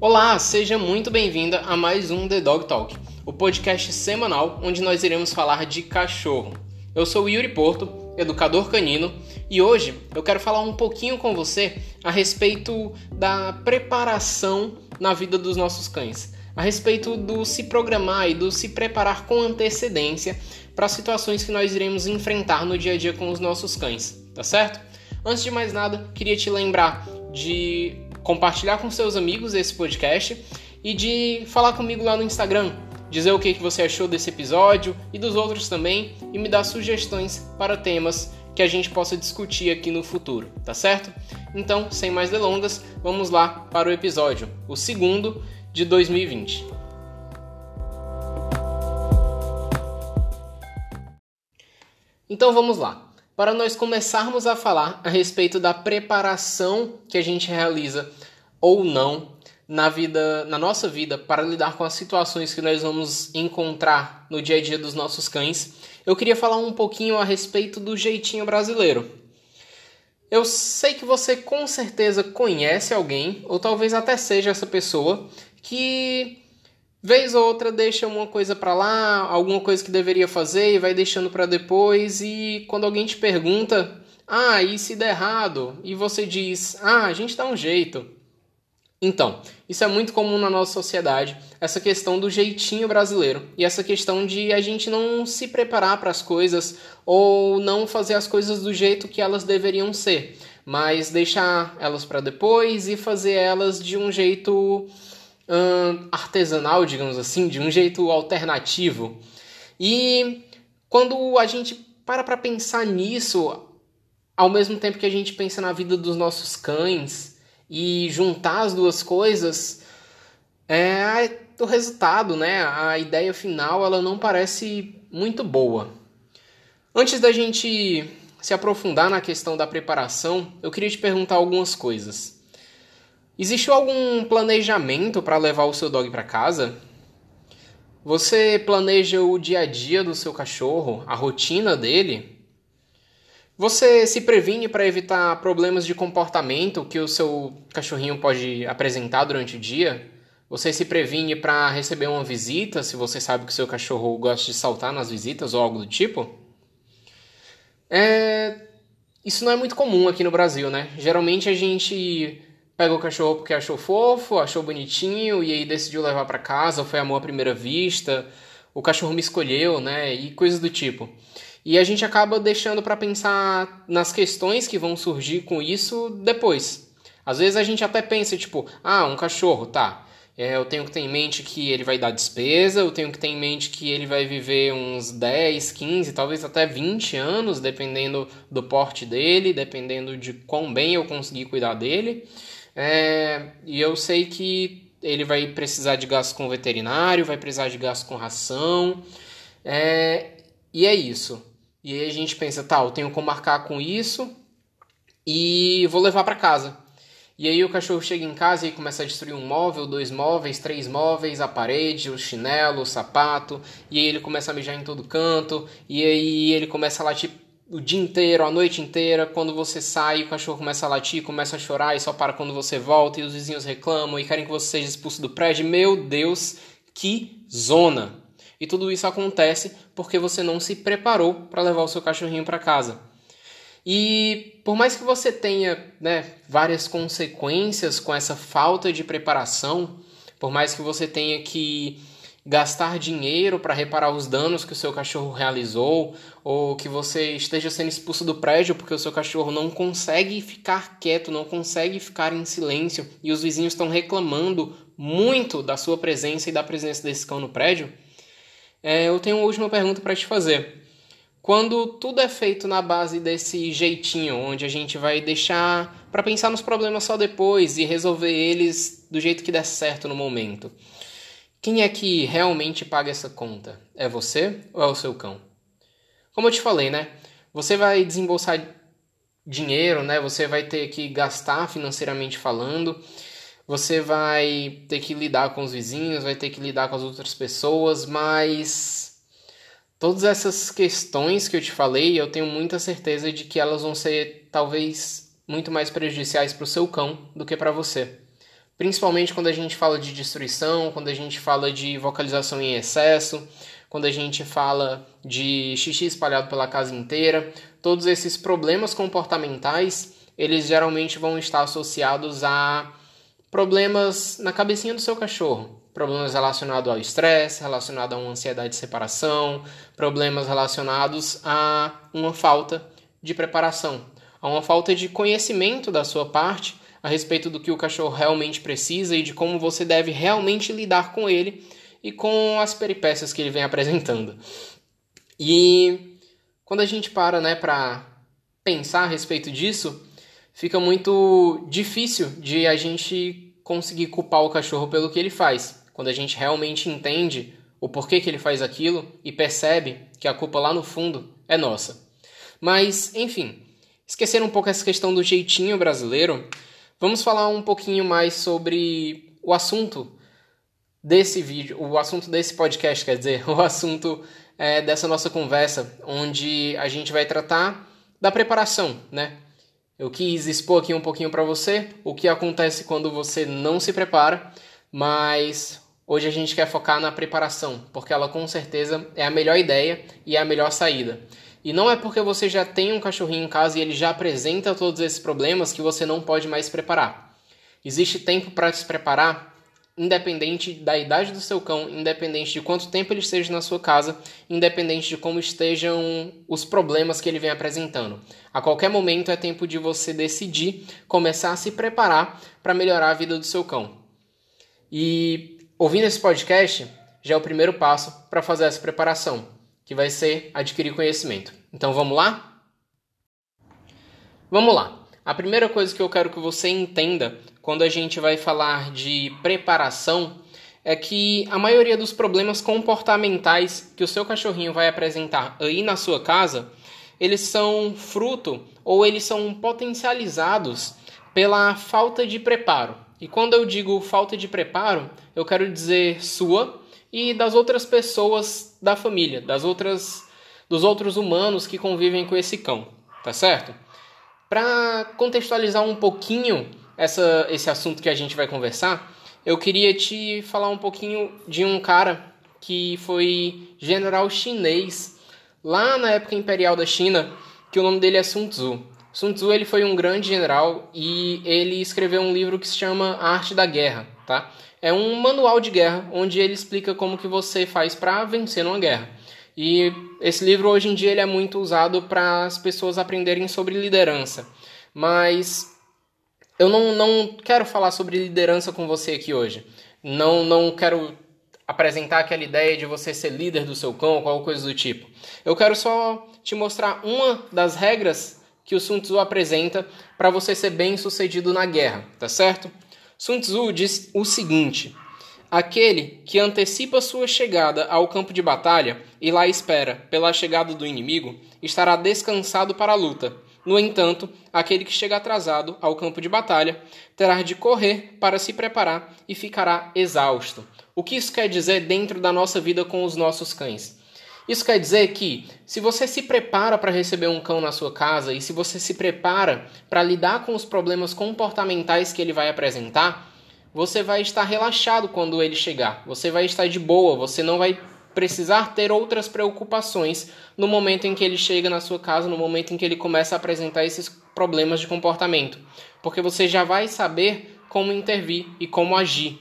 Olá, seja muito bem-vinda a mais um The Dog Talk, o podcast semanal onde nós iremos falar de cachorro. Eu sou Yuri Porto, educador canino, e hoje eu quero falar um pouquinho com você a respeito da preparação na vida dos nossos cães, a respeito do se programar e do se preparar com antecedência para situações que nós iremos enfrentar no dia a dia com os nossos cães, tá certo? Antes de mais nada, queria te lembrar de compartilhar com seus amigos esse podcast e de falar comigo lá no Instagram, dizer o que, você achou desse episódio e dos outros também e me dar sugestões para temas que a gente possa discutir aqui no futuro, tá certo? Então, sem mais delongas, vamos lá para o episódio, o segundo de 2020. Então vamos lá para nós começarmos a falar a respeito da preparação que a gente realiza ou não na vida, na nossa vida para lidar com as situações que nós vamos encontrar no dia a dia dos nossos cães. Eu queria falar um pouquinho a respeito do jeitinho brasileiro. Eu sei que você com certeza conhece alguém, ou talvez até seja essa pessoa, que Vez ou outra deixa uma coisa para lá, alguma coisa que deveria fazer e vai deixando para depois e quando alguém te pergunta: "Ah, e se der errado?" e você diz: "Ah, a gente dá um jeito". Então, isso é muito comum na nossa sociedade, essa questão do jeitinho brasileiro e essa questão de a gente não se preparar para as coisas ou não fazer as coisas do jeito que elas deveriam ser, mas deixar elas para depois e fazer elas de um jeito artesanal, digamos assim, de um jeito alternativo. E quando a gente para para pensar nisso, ao mesmo tempo que a gente pensa na vida dos nossos cães e juntar as duas coisas, é o resultado, né? A ideia final, ela não parece muito boa. Antes da gente se aprofundar na questão da preparação, eu queria te perguntar algumas coisas. Existe algum planejamento para levar o seu dog para casa? Você planeja o dia a dia do seu cachorro, a rotina dele? Você se previne para evitar problemas de comportamento que o seu cachorrinho pode apresentar durante o dia? Você se previne para receber uma visita se você sabe que o seu cachorro gosta de saltar nas visitas ou algo do tipo? É... Isso não é muito comum aqui no Brasil, né? Geralmente a gente pegou o cachorro porque achou fofo, achou bonitinho e aí decidiu levar para casa, foi amor à primeira vista, o cachorro me escolheu, né? E coisas do tipo. E a gente acaba deixando para pensar nas questões que vão surgir com isso depois. Às vezes a gente até pensa, tipo, ah, um cachorro, tá. É, eu tenho que ter em mente que ele vai dar despesa, eu tenho que ter em mente que ele vai viver uns 10, 15, talvez até 20 anos, dependendo do porte dele, dependendo de quão bem eu conseguir cuidar dele. É, e eu sei que ele vai precisar de gasto com veterinário, vai precisar de gasto com ração. É, e é isso. E aí a gente pensa, tá, eu tenho como marcar com isso e vou levar para casa. E aí o cachorro chega em casa e começa a destruir um móvel, dois móveis, três móveis, a parede, o chinelo, o sapato, e aí ele começa a mijar em todo canto, e aí ele começa a latir o dia inteiro, a noite inteira, quando você sai, o cachorro começa a latir, começa a chorar e só para quando você volta, e os vizinhos reclamam e querem que você seja expulso do prédio. Meu Deus, que zona! E tudo isso acontece porque você não se preparou para levar o seu cachorrinho para casa. E por mais que você tenha né, várias consequências com essa falta de preparação, por mais que você tenha que gastar dinheiro para reparar os danos que o seu cachorro realizou, ou que você esteja sendo expulso do prédio porque o seu cachorro não consegue ficar quieto, não consegue ficar em silêncio e os vizinhos estão reclamando muito da sua presença e da presença desse cão no prédio, é, eu tenho uma última pergunta para te fazer. Quando tudo é feito na base desse jeitinho, onde a gente vai deixar para pensar nos problemas só depois e resolver eles do jeito que der certo no momento, quem é que realmente paga essa conta? É você ou é o seu cão? Como eu te falei, né? Você vai desembolsar dinheiro, né? Você vai ter que gastar financeiramente falando. Você vai ter que lidar com os vizinhos, vai ter que lidar com as outras pessoas, mas todas essas questões que eu te falei, eu tenho muita certeza de que elas vão ser talvez muito mais prejudiciais para o seu cão do que para você. Principalmente quando a gente fala de destruição, quando a gente fala de vocalização em excesso, quando a gente fala de xixi espalhado pela casa inteira, todos esses problemas comportamentais, eles geralmente vão estar associados a problemas na cabecinha do seu cachorro, problemas relacionados ao estresse, relacionados a uma ansiedade de separação, problemas relacionados a uma falta de preparação, a uma falta de conhecimento da sua parte a respeito do que o cachorro realmente precisa e de como você deve realmente lidar com ele e com as peripécias que ele vem apresentando. E quando a gente para, né, para pensar a respeito disso, fica muito difícil de a gente conseguir culpar o cachorro pelo que ele faz. Quando a gente realmente entende o porquê que ele faz aquilo e percebe que a culpa lá no fundo é nossa. Mas, enfim, esquecer um pouco essa questão do jeitinho brasileiro, vamos falar um pouquinho mais sobre o assunto desse vídeo, o assunto desse podcast, quer dizer, o assunto é, dessa nossa conversa, onde a gente vai tratar da preparação, né? Eu quis expor aqui um pouquinho para você o que acontece quando você não se prepara, mas hoje a gente quer focar na preparação, porque ela com certeza é a melhor ideia e é a melhor saída. E não é porque você já tem um cachorrinho em casa e ele já apresenta todos esses problemas que você não pode mais se preparar. Existe tempo para se preparar independente da idade do seu cão, independente de quanto tempo ele esteja na sua casa, independente de como estejam os problemas que ele vem apresentando. A qualquer momento é tempo de você decidir começar a se preparar para melhorar a vida do seu cão. E ouvindo esse podcast já é o primeiro passo para fazer essa preparação, que vai ser adquirir conhecimento. Então vamos lá? Vamos lá. A primeira coisa que eu quero que você entenda quando a gente vai falar de preparação é que a maioria dos problemas comportamentais que o seu cachorrinho vai apresentar aí na sua casa, eles são fruto ou eles são potencializados pela falta de preparo. E quando eu digo falta de preparo, eu quero dizer sua e das outras pessoas da família, das outras dos outros humanos que convivem com esse cão, tá certo? Para contextualizar um pouquinho essa, esse assunto que a gente vai conversar, eu queria te falar um pouquinho de um cara que foi general chinês lá na época imperial da China, que o nome dele é Sun Tzu. Sun Tzu ele foi um grande general e ele escreveu um livro que se chama A Arte da Guerra, tá? É um manual de guerra onde ele explica como que você faz para vencer numa guerra. E esse livro hoje em dia ele é muito usado para as pessoas aprenderem sobre liderança. Mas eu não, não quero falar sobre liderança com você aqui hoje. Não, não quero apresentar aquela ideia de você ser líder do seu cão ou qualquer coisa do tipo. Eu quero só te mostrar uma das regras que o Sun Tzu apresenta para você ser bem sucedido na guerra, tá certo? Sun Tzu diz o seguinte: Aquele que antecipa sua chegada ao campo de batalha e lá espera pela chegada do inimigo estará descansado para a luta. No entanto, aquele que chega atrasado ao campo de batalha terá de correr para se preparar e ficará exausto. O que isso quer dizer dentro da nossa vida com os nossos cães? Isso quer dizer que se você se prepara para receber um cão na sua casa e se você se prepara para lidar com os problemas comportamentais que ele vai apresentar, você vai estar relaxado quando ele chegar. Você vai estar de boa, você não vai precisar ter outras preocupações no momento em que ele chega na sua casa, no momento em que ele começa a apresentar esses problemas de comportamento, porque você já vai saber como intervir e como agir.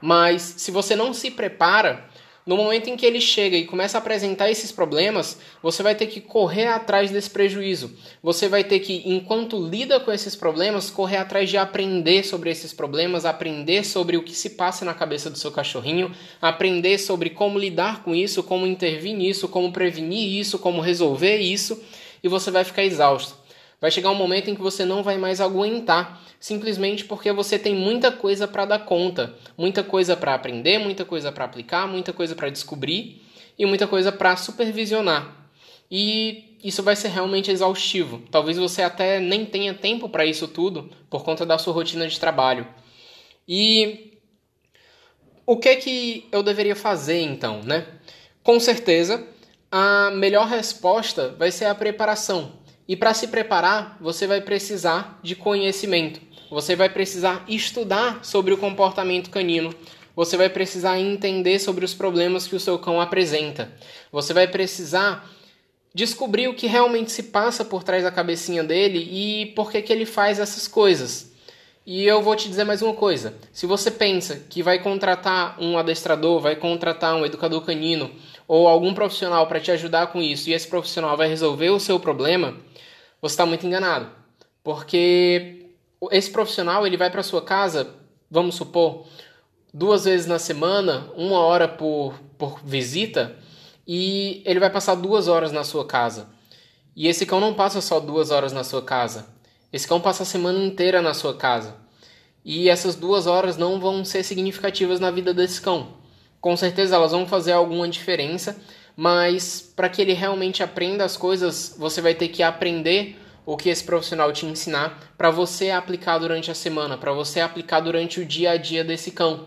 Mas se você não se prepara, no momento em que ele chega e começa a apresentar esses problemas, você vai ter que correr atrás desse prejuízo. Você vai ter que, enquanto lida com esses problemas, correr atrás de aprender sobre esses problemas, aprender sobre o que se passa na cabeça do seu cachorrinho, aprender sobre como lidar com isso, como intervir nisso, como prevenir isso, como resolver isso, e você vai ficar exausto. Vai chegar um momento em que você não vai mais aguentar, simplesmente porque você tem muita coisa para dar conta, muita coisa para aprender, muita coisa para aplicar, muita coisa para descobrir e muita coisa para supervisionar. E isso vai ser realmente exaustivo. Talvez você até nem tenha tempo para isso tudo por conta da sua rotina de trabalho. E o que que eu deveria fazer então, né? Com certeza, a melhor resposta vai ser a preparação E para se preparar, você vai precisar de conhecimento. Você vai precisar estudar sobre o comportamento canino. Você vai precisar entender sobre os problemas que o seu cão apresenta. Você vai precisar descobrir o que realmente se passa por trás da cabecinha dele e por que, que ele faz essas coisas. E eu vou te dizer mais uma coisa: se você pensa que vai contratar um adestrador, vai contratar um educador canino ou algum profissional para te ajudar com isso e esse profissional vai resolver o seu problema, você está muito enganado. Porque esse profissional ele vai para sua casa, vamos supor, duas vezes na semana, uma hora por, por visita, e ele vai passar duas horas na sua casa. E esse cão não passa só duas horas na sua casa. Esse cão passa a semana inteira na sua casa. E essas duas horas não vão ser significativas na vida desse cão. Com certeza elas vão fazer alguma diferença, mas para que ele realmente aprenda as coisas, você vai ter que aprender o que esse profissional te ensinar para você aplicar durante a semana, para você aplicar durante o dia a dia desse cão.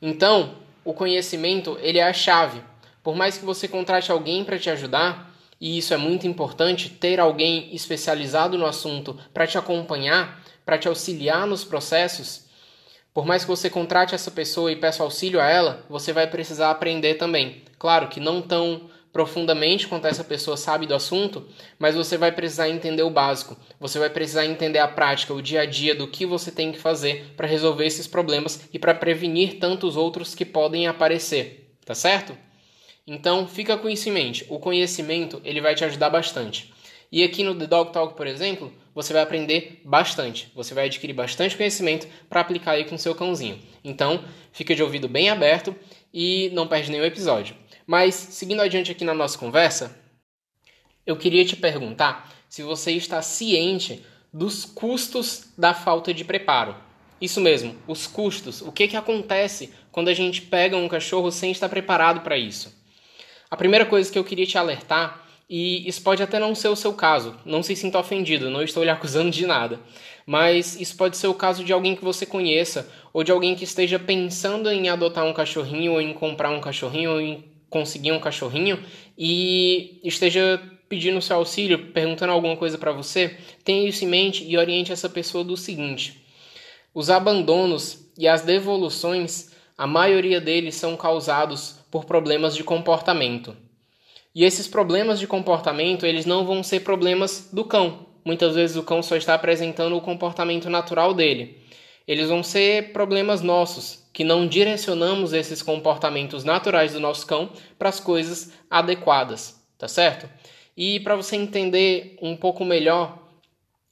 Então, o conhecimento ele é a chave. Por mais que você contrate alguém para te ajudar, e isso é muito importante, ter alguém especializado no assunto para te acompanhar, para te auxiliar nos processos, por mais que você contrate essa pessoa e peça auxílio a ela, você vai precisar aprender também. Claro que não tão profundamente quanto essa pessoa sabe do assunto, mas você vai precisar entender o básico. Você vai precisar entender a prática, o dia a dia do que você tem que fazer para resolver esses problemas e para prevenir tantos outros que podem aparecer, tá certo? Então, fica com isso em mente. O conhecimento, ele vai te ajudar bastante. E aqui no The Dog Talk, por exemplo, você vai aprender bastante. Você vai adquirir bastante conhecimento para aplicar aí com o seu cãozinho. Então, fica de ouvido bem aberto e não perde nenhum episódio. Mas, seguindo adiante aqui na nossa conversa, eu queria te perguntar se você está ciente dos custos da falta de preparo. Isso mesmo, os custos. O que, que acontece quando a gente pega um cachorro sem estar preparado para isso? A primeira coisa que eu queria te alertar, e isso pode até não ser o seu caso, não se sinta ofendido, não estou lhe acusando de nada, mas isso pode ser o caso de alguém que você conheça ou de alguém que esteja pensando em adotar um cachorrinho ou em comprar um cachorrinho ou em conseguir um cachorrinho e esteja pedindo seu auxílio, perguntando alguma coisa para você, tenha isso em mente e oriente essa pessoa do seguinte: os abandonos e as devoluções, a maioria deles são causados por problemas de comportamento. E esses problemas de comportamento, eles não vão ser problemas do cão. Muitas vezes o cão só está apresentando o comportamento natural dele. Eles vão ser problemas nossos, que não direcionamos esses comportamentos naturais do nosso cão para as coisas adequadas, tá certo? E para você entender um pouco melhor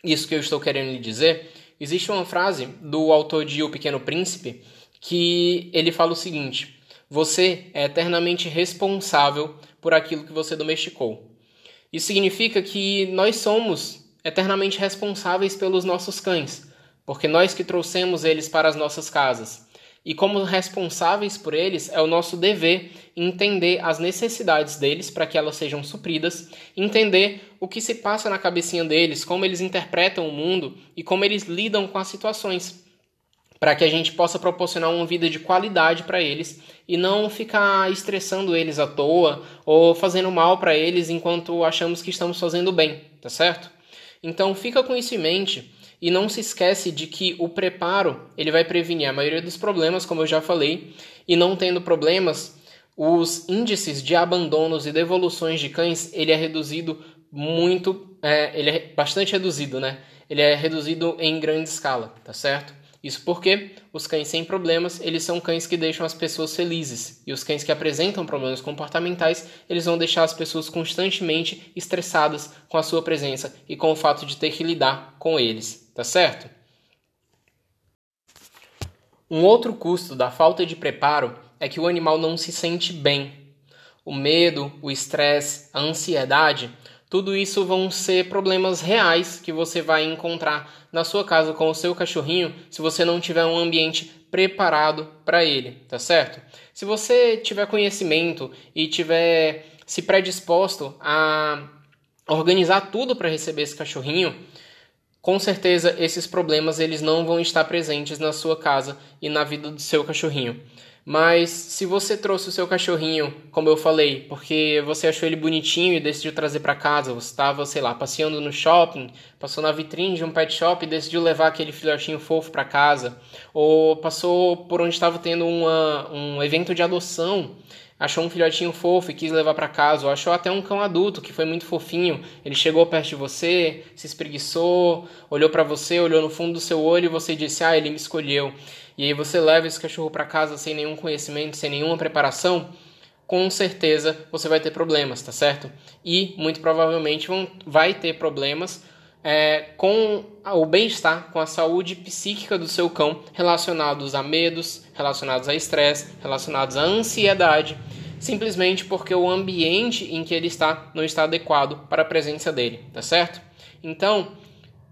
isso que eu estou querendo lhe dizer, existe uma frase do autor de O Pequeno Príncipe que ele fala o seguinte: Você é eternamente responsável por aquilo que você domesticou. Isso significa que nós somos eternamente responsáveis pelos nossos cães, porque nós que trouxemos eles para as nossas casas. E como responsáveis por eles, é o nosso dever entender as necessidades deles para que elas sejam supridas, entender o que se passa na cabecinha deles, como eles interpretam o mundo e como eles lidam com as situações, para que a gente possa proporcionar uma vida de qualidade para eles e não ficar estressando eles à toa ou fazendo mal para eles enquanto achamos que estamos fazendo bem, tá certo? Então fica com isso em mente e não se esquece de que o preparo ele vai prevenir a maioria dos problemas, como eu já falei, e não tendo problemas, os índices de abandonos e devoluções de cães ele é reduzido muito, é, ele é bastante reduzido, né? Ele é reduzido em grande escala, tá certo? Isso porque os cães sem problemas, eles são cães que deixam as pessoas felizes. E os cães que apresentam problemas comportamentais, eles vão deixar as pessoas constantemente estressadas com a sua presença e com o fato de ter que lidar com eles, tá certo? Um outro custo da falta de preparo é que o animal não se sente bem. O medo, o estresse, a ansiedade tudo isso vão ser problemas reais que você vai encontrar na sua casa com o seu cachorrinho se você não tiver um ambiente preparado para ele, tá certo? Se você tiver conhecimento e tiver se predisposto a organizar tudo para receber esse cachorrinho, com certeza esses problemas eles não vão estar presentes na sua casa e na vida do seu cachorrinho. Mas se você trouxe o seu cachorrinho, como eu falei, porque você achou ele bonitinho e decidiu trazer para casa, você estava, sei lá, passeando no shopping, passou na vitrine de um pet shop e decidiu levar aquele filhotinho fofo para casa, ou passou por onde estava tendo uma, um evento de adoção, achou um filhotinho fofo e quis levar para casa, ou achou até um cão adulto que foi muito fofinho, ele chegou perto de você, se espreguiçou, olhou para você, olhou no fundo do seu olho e você disse: "Ah, ele me escolheu" e aí você leva esse cachorro para casa sem nenhum conhecimento, sem nenhuma preparação, com certeza você vai ter problemas, tá certo? E muito provavelmente vão, vai ter problemas é, com o bem-estar, com a saúde psíquica do seu cão, relacionados a medos, relacionados a estresse, relacionados à ansiedade, simplesmente porque o ambiente em que ele está não está adequado para a presença dele, tá certo? Então,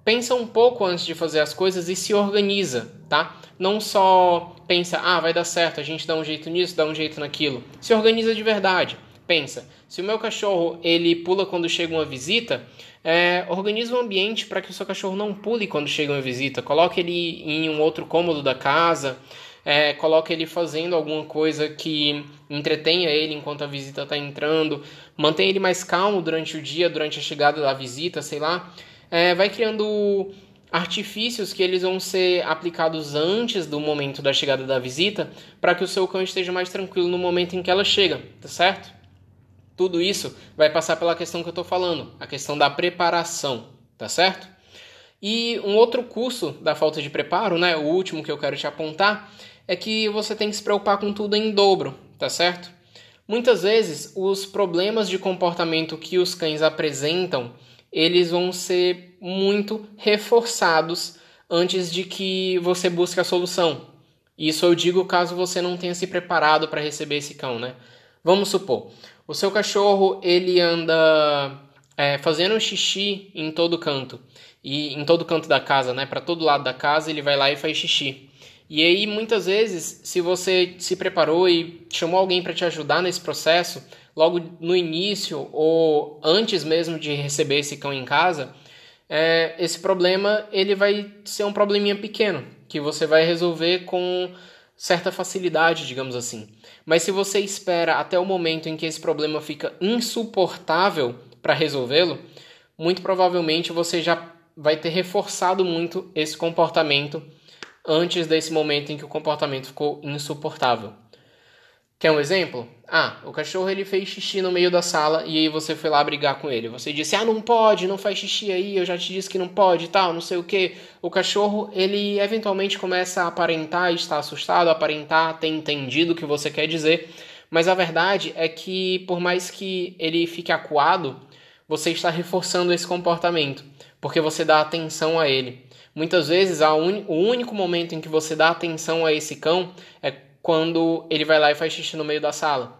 pensa um pouco antes de fazer as coisas e se organiza, tá? Não só pensa, ah, vai dar certo, a gente dá um jeito nisso, dá um jeito naquilo. Se organiza de verdade. Pensa, se o meu cachorro ele pula quando chega uma visita, é, organiza o um ambiente para que o seu cachorro não pule quando chega uma visita. Coloque ele em um outro cômodo da casa, é, coloque ele fazendo alguma coisa que entretenha ele enquanto a visita está entrando, mantenha ele mais calmo durante o dia, durante a chegada da visita, sei lá. É, vai criando artifícios que eles vão ser aplicados antes do momento da chegada da visita, para que o seu cão esteja mais tranquilo no momento em que ela chega, tá certo? Tudo isso vai passar pela questão que eu estou falando, a questão da preparação, tá certo? E um outro curso da falta de preparo, né, o último que eu quero te apontar, é que você tem que se preocupar com tudo em dobro, tá certo? Muitas vezes os problemas de comportamento que os cães apresentam eles vão ser muito reforçados antes de que você busque a solução. Isso eu digo caso você não tenha se preparado para receber esse cão, né? Vamos supor, o seu cachorro ele anda é, fazendo xixi em todo canto e em todo canto da casa, né? Para todo lado da casa ele vai lá e faz xixi. E aí muitas vezes, se você se preparou e chamou alguém para te ajudar nesse processo, logo no início ou antes mesmo de receber esse cão em casa, é, esse problema ele vai ser um probleminha pequeno que você vai resolver com certa facilidade, digamos assim. Mas se você espera até o momento em que esse problema fica insuportável para resolvê-lo, muito provavelmente você já vai ter reforçado muito esse comportamento antes desse momento em que o comportamento ficou insuportável. Quer um exemplo? Ah, o cachorro ele fez xixi no meio da sala e aí você foi lá brigar com ele. Você disse: "Ah, não pode, não faz xixi aí, eu já te disse que não pode", tal, não sei o que. O cachorro, ele eventualmente começa a aparentar estar assustado, aparentar ter entendido o que você quer dizer, mas a verdade é que por mais que ele fique acuado, você está reforçando esse comportamento, porque você dá atenção a ele. Muitas vezes, o único momento em que você dá atenção a esse cão é quando ele vai lá e faz xixi no meio da sala.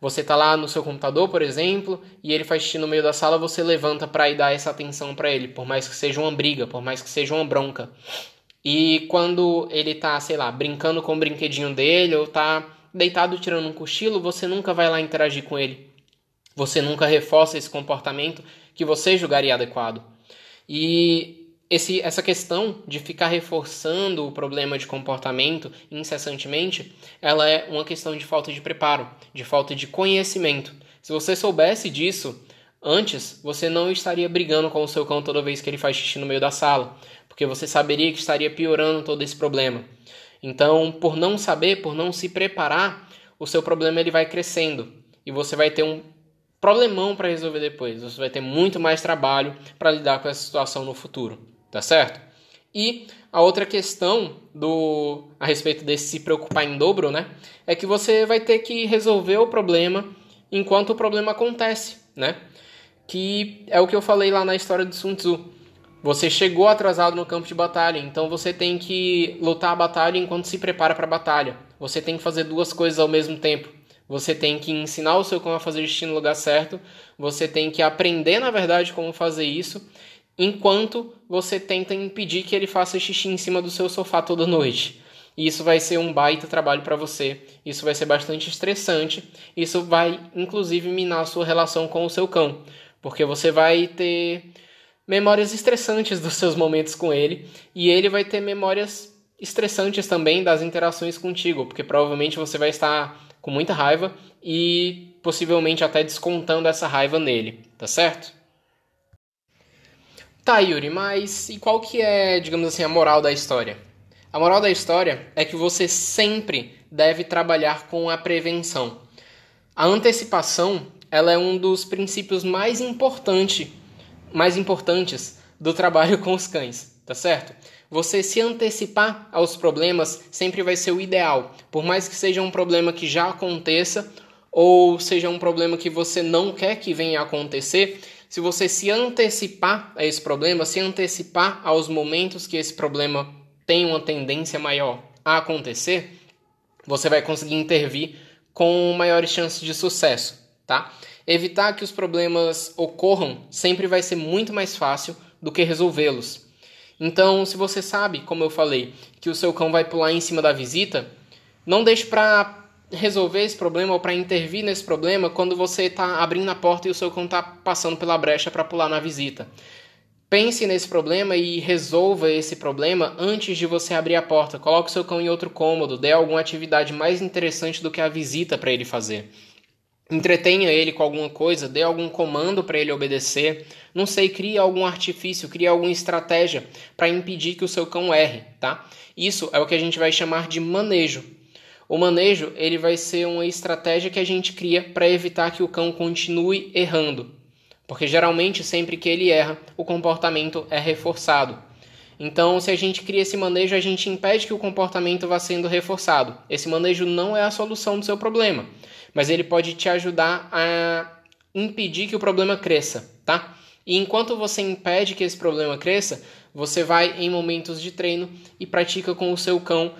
Você está lá no seu computador, por exemplo, e ele faz xixi no meio da sala, você levanta para ir dar essa atenção para ele, por mais que seja uma briga, por mais que seja uma bronca. E quando ele está, sei lá, brincando com o brinquedinho dele ou está deitado tirando um cochilo, você nunca vai lá interagir com ele. Você nunca reforça esse comportamento que você julgaria adequado. E esse, essa questão de ficar reforçando o problema de comportamento incessantemente, ela é uma questão de falta de preparo, de falta de conhecimento. Se você soubesse disso antes, você não estaria brigando com o seu cão toda vez que ele faz xixi no meio da sala, porque você saberia que estaria piorando todo esse problema. Então, por não saber, por não se preparar, o seu problema ele vai crescendo e você vai ter um problemão para resolver depois. Você vai ter muito mais trabalho para lidar com essa situação no futuro tá certo? E a outra questão do a respeito desse se preocupar em dobro, né, é que você vai ter que resolver o problema enquanto o problema acontece, né? Que é o que eu falei lá na história do Sun Tzu. Você chegou atrasado no campo de batalha, então você tem que lutar a batalha enquanto se prepara para a batalha. Você tem que fazer duas coisas ao mesmo tempo. Você tem que ensinar o seu cão a fazer xixi no lugar certo. Você tem que aprender, na verdade, como fazer isso enquanto você tenta impedir que ele faça xixi em cima do seu sofá toda noite. E isso vai ser um baita trabalho para você. Isso vai ser bastante estressante. Isso vai, inclusive, minar a sua relação com o seu cão, porque você vai ter memórias estressantes dos seus momentos com ele e ele vai ter memórias estressantes também das interações contigo, porque provavelmente você vai estar com muita raiva e possivelmente até descontando essa raiva nele, tá certo? Tá, Yuri, mas e qual que é, digamos assim, a moral da história? A moral da história é que você sempre deve trabalhar com a prevenção. A antecipação, ela é um dos princípios mais importante, mais importantes do trabalho com os cães, tá certo? Você se antecipar aos problemas sempre vai ser o ideal, por mais que seja um problema que já aconteça ou seja um problema que você não quer que venha a acontecer, se você se antecipar a esse problema, se antecipar aos momentos que esse problema tem uma tendência maior a acontecer, você vai conseguir intervir com maiores chances de sucesso, tá? Evitar que os problemas ocorram sempre vai ser muito mais fácil do que resolvê-los. Então, se você sabe, como eu falei, que o seu cão vai pular em cima da visita, não deixe para resolver esse problema ou para intervir nesse problema quando você está abrindo a porta e o seu cão está passando pela brecha para pular na visita. Pense nesse problema e resolva esse problema antes de você abrir a porta. Coloque o seu cão em outro cômodo, dê alguma atividade mais interessante do que a visita para ele fazer. Entretenha ele com alguma coisa, dê algum comando para ele obedecer. Não sei, crie algum artifício, crie alguma estratégia para impedir que o seu cão erre, tá? Isso é o que a gente vai chamar de manejo. O manejo ele vai ser uma estratégia que a gente cria para evitar que o cão continue errando, porque geralmente sempre que ele erra, o comportamento é reforçado. Então, se a gente cria esse manejo, a gente impede que o comportamento vá sendo reforçado. Esse manejo não é a solução do seu problema, mas ele pode te ajudar a impedir que o problema cresça, tá? E enquanto você impede que esse problema cresça, você vai em momentos de treino e pratica com o seu cão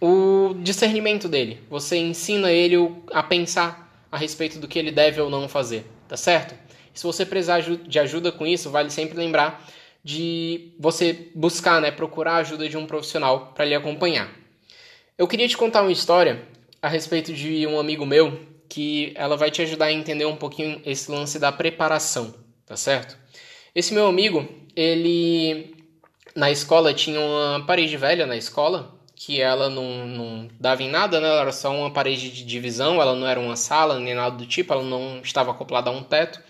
o discernimento dele. Você ensina ele a pensar a respeito do que ele deve ou não fazer, tá certo? se você precisar de ajuda com isso, vale sempre lembrar de você buscar, né, procurar a ajuda de um profissional para lhe acompanhar. Eu queria te contar uma história a respeito de um amigo meu que ela vai te ajudar a entender um pouquinho esse lance da preparação, tá certo? Esse meu amigo, ele na escola tinha uma parede velha na escola que ela não, não dava em nada, né? Ela era só uma parede de divisão, ela não era uma sala nem nada do tipo, ela não estava acoplada a um teto.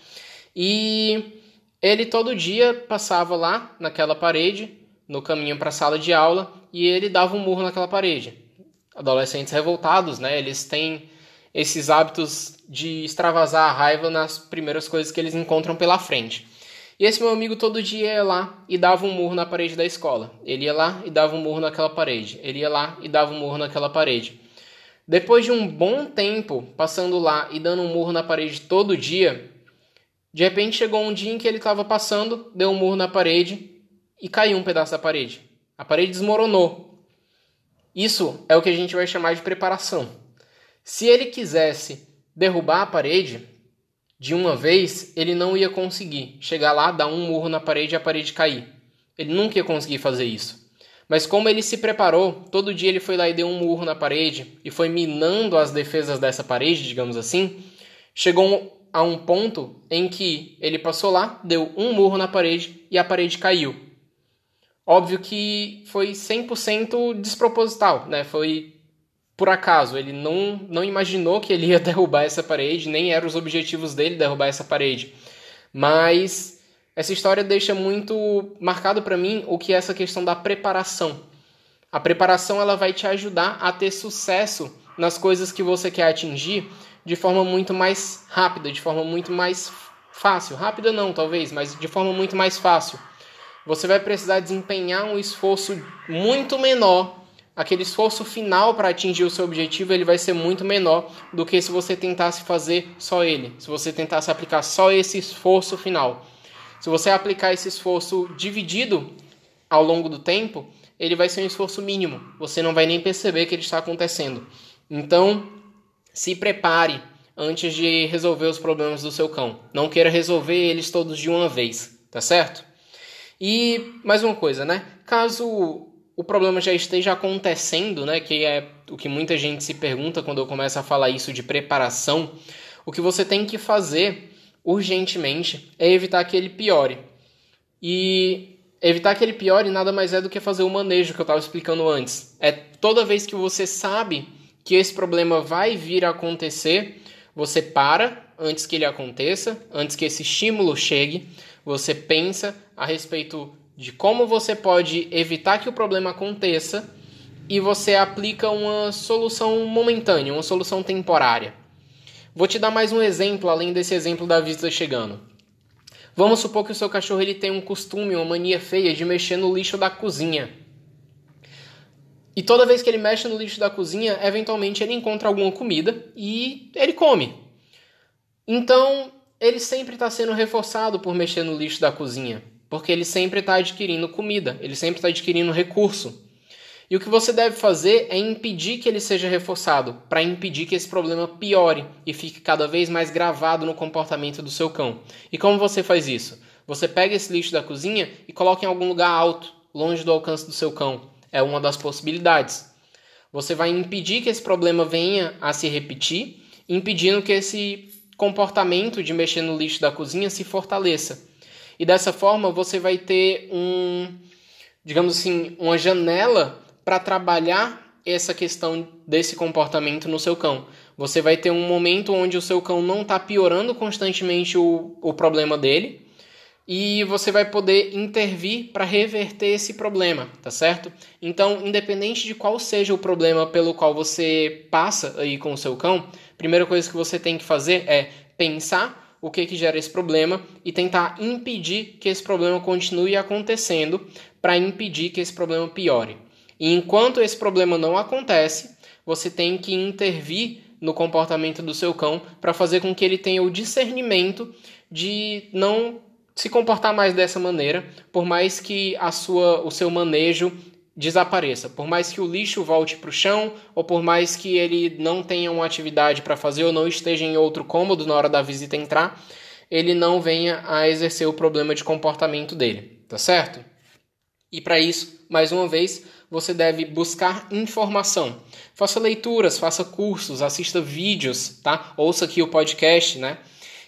E ele todo dia passava lá naquela parede, no caminho para a sala de aula, e ele dava um murro naquela parede. Adolescentes revoltados, né? Eles têm esses hábitos de extravasar a raiva nas primeiras coisas que eles encontram pela frente. E esse meu amigo todo dia ia lá e dava um murro na parede da escola. Ele ia lá e dava um murro naquela parede. Ele ia lá e dava um murro naquela parede. Depois de um bom tempo passando lá e dando um murro na parede todo dia, de repente chegou um dia em que ele estava passando, deu um murro na parede e caiu um pedaço da parede. A parede desmoronou. Isso é o que a gente vai chamar de preparação. Se ele quisesse derrubar a parede, de uma vez, ele não ia conseguir chegar lá, dar um murro na parede e a parede cair. Ele nunca ia conseguir fazer isso. Mas como ele se preparou, todo dia ele foi lá e deu um murro na parede e foi minando as defesas dessa parede, digamos assim, chegou a um ponto em que ele passou lá, deu um murro na parede e a parede caiu. Óbvio que foi 100% desproposital, né? Foi por acaso, ele não, não imaginou que ele ia derrubar essa parede, nem eram os objetivos dele derrubar essa parede. Mas essa história deixa muito marcado para mim o que é essa questão da preparação. A preparação ela vai te ajudar a ter sucesso nas coisas que você quer atingir de forma muito mais rápida, de forma muito mais fácil. Rápida não, talvez, mas de forma muito mais fácil. Você vai precisar desempenhar um esforço muito menor aquele esforço final para atingir o seu objetivo ele vai ser muito menor do que se você tentasse fazer só ele, se você tentasse aplicar só esse esforço final. Se você aplicar esse esforço dividido ao longo do tempo, ele vai ser um esforço mínimo. Você não vai nem perceber que ele está acontecendo. Então, se prepare antes de resolver os problemas do seu cão. Não queira resolver eles todos de uma vez, tá certo? E mais uma coisa, né? Caso o problema já esteja acontecendo, né? Que é o que muita gente se pergunta quando eu começo a falar isso de preparação. O que você tem que fazer urgentemente é evitar que ele piore. E Evitar que ele piore nada mais é do que fazer o manejo que eu estava explicando antes. É toda vez que você sabe que esse problema vai vir a acontecer, você para antes que ele aconteça, antes que esse estímulo chegue, você pensa a respeito de como você pode evitar que o problema aconteça e você aplica uma solução momentânea, uma solução temporária. Vou te dar mais um exemplo além desse exemplo da visita chegando. Vamos supor que o seu cachorro ele tem um costume, uma mania feia de mexer no lixo da cozinha. E toda vez que ele mexe no lixo da cozinha, eventualmente ele encontra alguma comida e ele come. Então, ele sempre está sendo reforçado por mexer no lixo da cozinha, porque ele sempre está adquirindo comida, ele sempre está adquirindo recurso. E o que você deve fazer é impedir que ele seja reforçado, para impedir que esse problema piore e fique cada vez mais gravado no comportamento do seu cão. E como você faz isso? Você pega esse lixo da cozinha e coloca em algum lugar alto, longe do alcance do seu cão. É uma das possibilidades. Você vai impedir que esse problema venha a se repetir, impedindo que esse comportamento de mexer no lixo da cozinha se fortaleça. E dessa forma você vai ter um, digamos assim, uma janela para trabalhar essa questão desse comportamento no seu cão. Você vai ter um momento onde o seu cão não está piorando constantemente o, o problema dele e você vai poder intervir para reverter esse problema, tá certo? Então, independente de qual seja o problema pelo qual você passa aí com o seu cão, a primeira coisa que você tem que fazer é pensar o que, que gera esse problema e tentar impedir que esse problema continue acontecendo para impedir que esse problema piore. E enquanto esse problema não acontece, você tem que intervir no comportamento do seu cão para fazer com que ele tenha o discernimento de não se comportar mais dessa maneira, por mais que a sua, o seu manejo desapareça, por mais que o lixo volte para o chão, ou por mais que ele não tenha uma atividade para fazer ou não esteja em outro cômodo na hora da visita entrar, ele não venha a exercer o problema de comportamento dele, tá certo? E para isso, mais uma vez, você deve buscar informação. Faça leituras, faça cursos, assista vídeos, tá? Ouça aqui o podcast, né?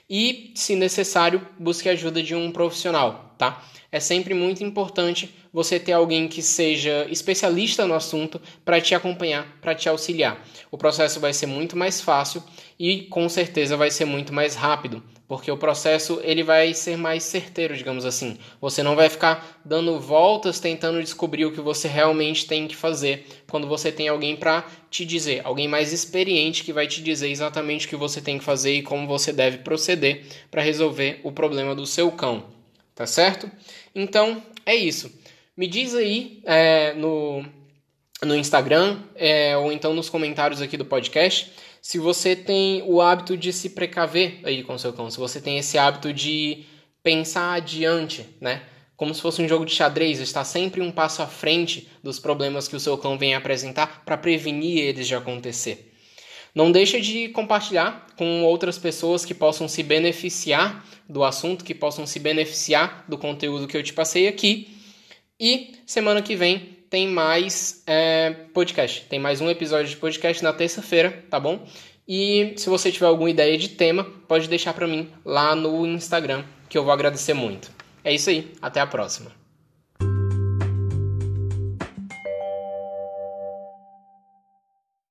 E, se necessário, busque a ajuda de um profissional, tá? É sempre muito importante você ter alguém que seja especialista no assunto para te acompanhar, para te auxiliar. O processo vai ser muito mais fácil e com certeza vai ser muito mais rápido, porque o processo ele vai ser mais certeiro, digamos assim. Você não vai ficar dando voltas tentando descobrir o que você realmente tem que fazer quando você tem alguém para te dizer, alguém mais experiente que vai te dizer exatamente o que você tem que fazer e como você deve proceder para resolver o problema do seu cão. Tá certo? Então é isso. Me diz aí é, no, no Instagram é, ou então nos comentários aqui do podcast se você tem o hábito de se precaver aí com seu cão, se você tem esse hábito de pensar adiante, né? Como se fosse um jogo de xadrez, estar sempre um passo à frente dos problemas que o seu cão vem apresentar para prevenir eles de acontecer. Não deixe de compartilhar com outras pessoas que possam se beneficiar do assunto, que possam se beneficiar do conteúdo que eu te passei aqui. E semana que vem tem mais é, podcast. Tem mais um episódio de podcast na terça-feira, tá bom? E se você tiver alguma ideia de tema, pode deixar para mim lá no Instagram, que eu vou agradecer muito. É isso aí, até a próxima.